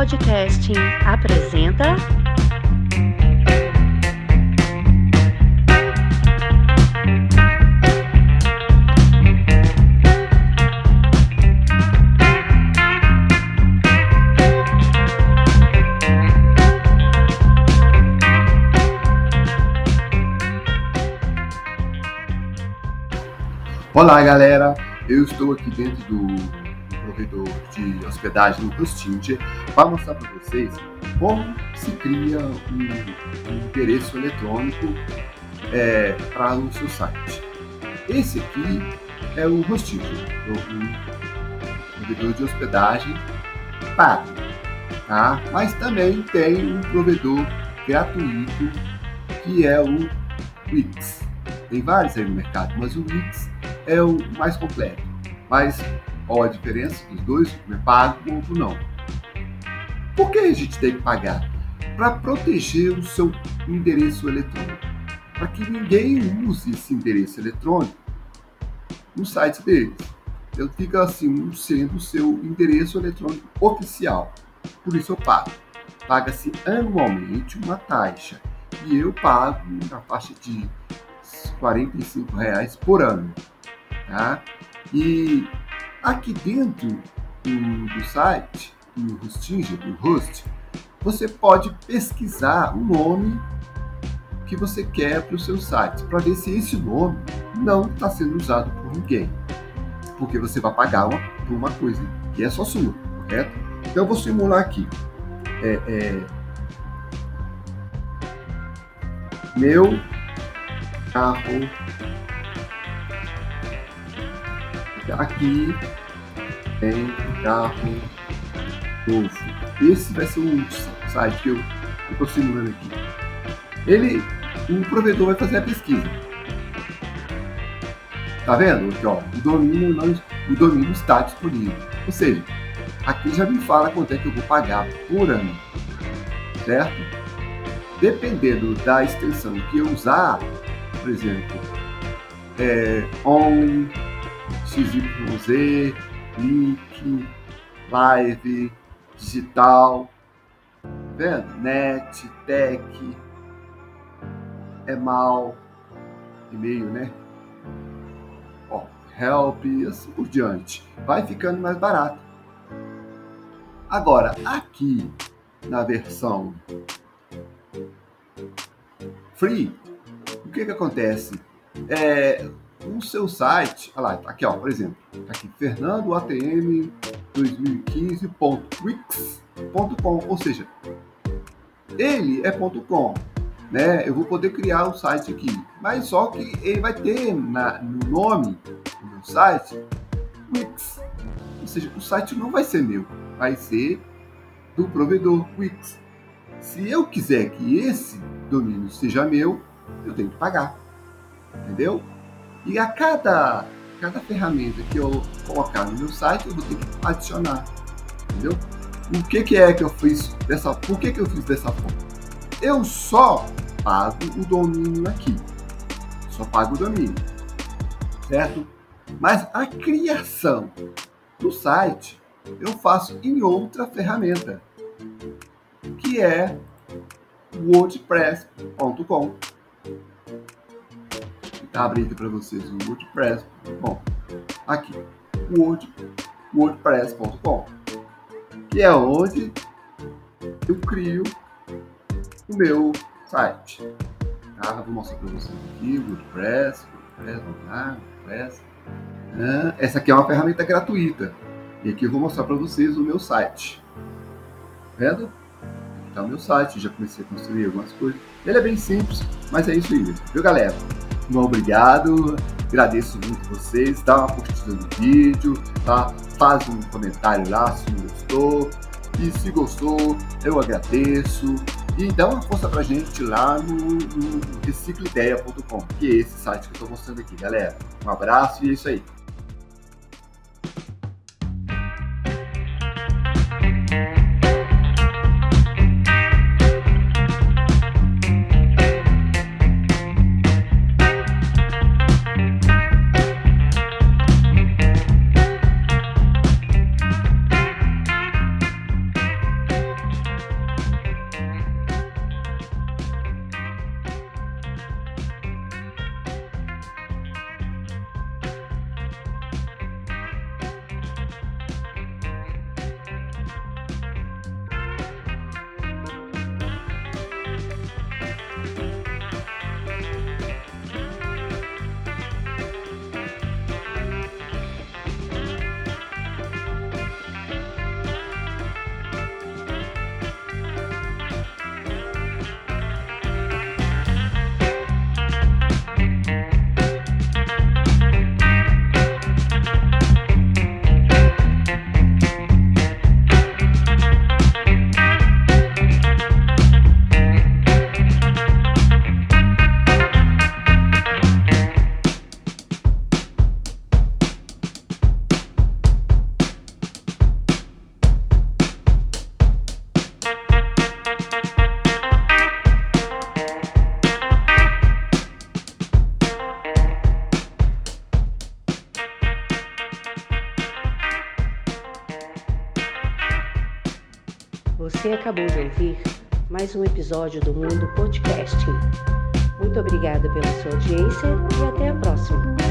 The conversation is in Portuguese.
Podcasting apresenta. Olá, galera! Eu estou aqui dentro do provedor de hospedagem no Hostinger para mostrar para vocês como se cria um, um endereço eletrônico é, para o seu site. Esse aqui é o Hostinger, o provedor de hospedagem pago, tá? Mas também tem um provedor gratuito que é o Wix. Tem vários aí no mercado, mas o Wix é o mais completo. Mas qual a diferença dos dois? Um é pago o outro não. Por que a gente tem que pagar? Para proteger o seu endereço eletrônico. Para que ninguém use esse endereço eletrônico no site deles. Ele fica assim, sendo o seu endereço eletrônico oficial. Por isso eu pago. Paga-se anualmente uma taxa. E eu pago na faixa de 45 reais por ano. Tá? E aqui dentro do, do site, do Hostinger, do Host, você pode pesquisar o nome que você quer para o seu site, para ver se esse nome não está sendo usado por ninguém. Porque você vai pagar uma, por uma coisa que é só sua, correto? Então eu vou simular aqui. É, é, meu carro Aqui tem carro novo. Esse vai ser o site que eu estou simulando aqui. Ele, o provedor vai fazer a pesquisa. Tá vendo? Aqui, ó, o domínio não, o domínio está disponível. Ou seja, aqui já me fala quanto é que eu vou pagar por ano, certo? Dependendo da extensão que eu usar, por exemplo, é, on XYZ, link, live, digital, vendo? Net, tech, é mal, e-mail, né? Ó, help, assim por diante. Vai ficando mais barato. Agora, aqui na versão free, o que que acontece? É, o seu site, olha lá, aqui ó, por exemplo, tá aqui fernandoatm 2015.wix.com, ou seja, ele é .com, né? Eu vou poder criar o site aqui, mas só que ele vai ter na, no nome do meu site Wix, ou seja, o site não vai ser meu, vai ser do provedor Wix. Se eu quiser que esse domínio seja meu, eu tenho que pagar, entendeu? E a cada, cada ferramenta que eu colocar no meu site, eu vou ter que adicionar. Entendeu? O que, que é que eu fiz dessa Por que, que eu fiz dessa forma? Eu só pago o domínio aqui. Só pago o domínio. Certo? Mas a criação do site eu faço em outra ferramenta, que é wordpress.com abrindo para vocês o WordPress.com. Aqui, Word, WordPress.com, que é onde eu crio o meu site. Tá? Vou mostrar para vocês aqui, WordPress, WordPress, WordPress. Ah, essa aqui é uma ferramenta gratuita. E aqui eu vou mostrar para vocês o meu site. Tá vendo? Aqui está o meu site, já comecei a construir algumas coisas. Ele é bem simples, mas é isso aí. Viu, galera? Um obrigado, agradeço muito vocês, dá uma curtida no vídeo, tá? Faz um comentário lá se gostou. E se gostou, eu agradeço. E dá uma força pra gente lá no, no que é esse site que eu tô mostrando aqui, galera. Um abraço e é isso aí. Você acabou de ouvir mais um episódio do Mundo Podcasting. Muito obrigada pela sua audiência e até a próxima.